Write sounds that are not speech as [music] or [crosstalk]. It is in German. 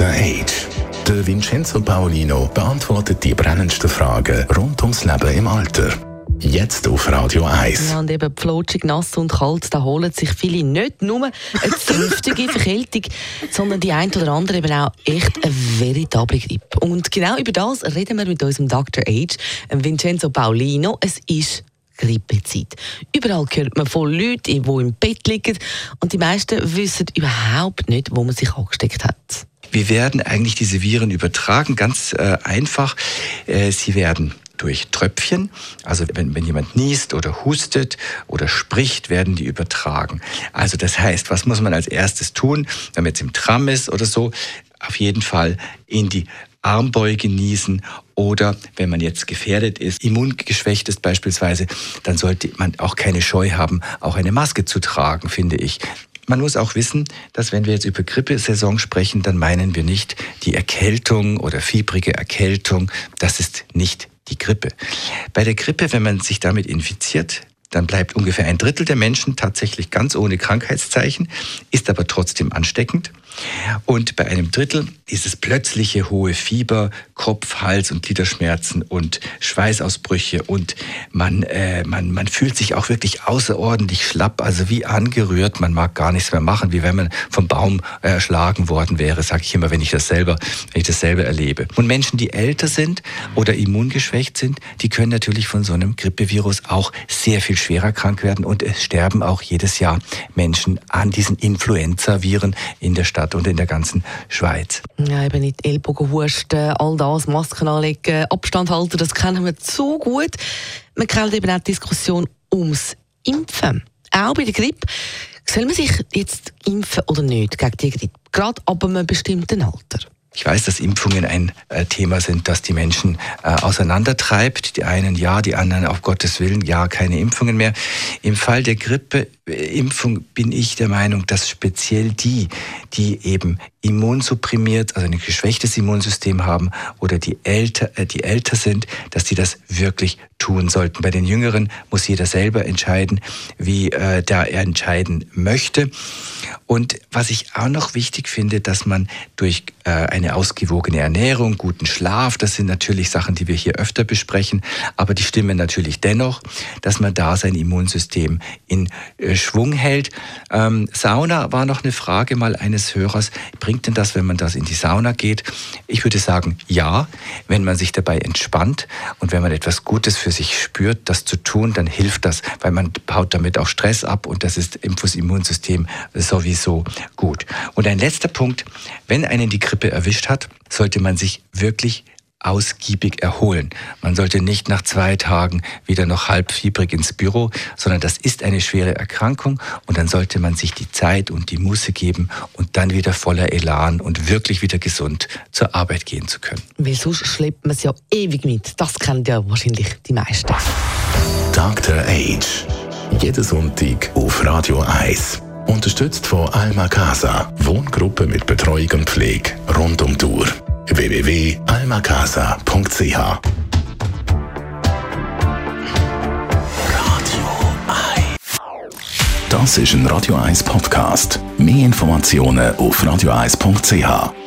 Dr. Age. Der Vincenzo Paolino beantwortet die brennendsten Fragen rund ums Leben im Alter. Jetzt auf Radio 1. Ja, und eben flutschig, nass und kalt, da holen sich viele nicht nur eine [laughs] zünftige Verkältung, sondern die ein oder andere eben auch echt eine veritable Grippe. Und genau über das reden wir mit unserem Dr. Age, Vincenzo Paolino. Es ist Grippezeit. Überall hört man von Leuten, die im Bett liegen und die meisten wissen überhaupt nicht, wo man sich angesteckt hat. Wie werden eigentlich diese Viren übertragen? Ganz äh, einfach. Äh, sie werden durch Tröpfchen. Also wenn, wenn jemand niest oder hustet oder spricht, werden die übertragen. Also das heißt, was muss man als erstes tun, wenn man jetzt im Tram ist oder so? Auf jeden Fall in die Armbeuge niesen oder wenn man jetzt gefährdet ist, immungeschwächt ist beispielsweise, dann sollte man auch keine Scheu haben, auch eine Maske zu tragen, finde ich. Man muss auch wissen, dass wenn wir jetzt über Grippesaison sprechen, dann meinen wir nicht die Erkältung oder fiebrige Erkältung. Das ist nicht die Grippe. Bei der Grippe, wenn man sich damit infiziert, dann bleibt ungefähr ein Drittel der Menschen tatsächlich ganz ohne Krankheitszeichen, ist aber trotzdem ansteckend. Und bei einem Drittel ist es plötzliche hohe Fieber, Kopf, Hals und Gliederschmerzen und Schweißausbrüche und man, äh, man, man fühlt sich auch wirklich außerordentlich schlapp, also wie angerührt. Man mag gar nichts mehr machen, wie wenn man vom Baum erschlagen worden wäre, sage ich immer, wenn ich das selber, wenn ich das selber erlebe. Und Menschen, die älter sind oder immungeschwächt sind, die können natürlich von so einem Grippevirus auch sehr viel schwerer krank werden und es sterben auch jedes Jahr Menschen an diesen Influenza-Viren in der Stadt und in der ganzen Schweiz. Ja, eben nicht Ellbogen husten, all das, Masken anlegen, Abstand halten, das kennen wir zu gut. Man kennt eben auch die Diskussion ums Impfen. Auch bei der Grippe. Soll man sich jetzt impfen oder nicht gegen die Grippe? Gerade ab einem bestimmten Alter. Ich weiß, dass Impfungen ein äh, Thema sind, das die Menschen äh, auseinandertreibt. Die einen ja, die anderen auf Gottes Willen ja, keine Impfungen mehr. Im Fall der Grippeimpfung bin ich der Meinung, dass speziell die, die eben immunsupprimiert, also ein geschwächtes Immunsystem haben oder die älter, äh, die älter sind, dass die das wirklich tun sollten. Bei den Jüngeren muss jeder selber entscheiden, wie äh, da er entscheiden möchte. Und was ich auch noch wichtig finde, dass man durch äh, eine ausgewogene Ernährung, guten Schlaf, das sind natürlich Sachen, die wir hier öfter besprechen, aber die stimmen natürlich dennoch, dass man da sein Immunsystem in äh, Schwung hält. Ähm, Sauna war noch eine Frage mal eines Hörers bringt denn das, wenn man das in die Sauna geht? Ich würde sagen, ja, wenn man sich dabei entspannt und wenn man etwas Gutes für sich spürt, das zu tun, dann hilft das, weil man baut damit auch Stress ab und das ist im Immunsystem sowieso gut. Und ein letzter Punkt, wenn einen die Grippe erwischt hat, sollte man sich wirklich ausgiebig erholen. Man sollte nicht nach zwei Tagen wieder noch halbfiebrig ins Büro, sondern das ist eine schwere Erkrankung und dann sollte man sich die Zeit und die Muße geben und dann wieder voller Elan und wirklich wieder gesund zur Arbeit gehen zu können. Weil sonst schleppt man es ja ewig mit. Das kennen ja wahrscheinlich die meisten. Dr. Age. Jeden Sonntag auf Radio 1. Unterstützt von Alma Casa. Wohngruppe mit Betreuung und Pflege rund um die Uhr www.almacasa.ch Das ist ein Radio 1 Podcast. Mehr Informationen auf radio1.ch.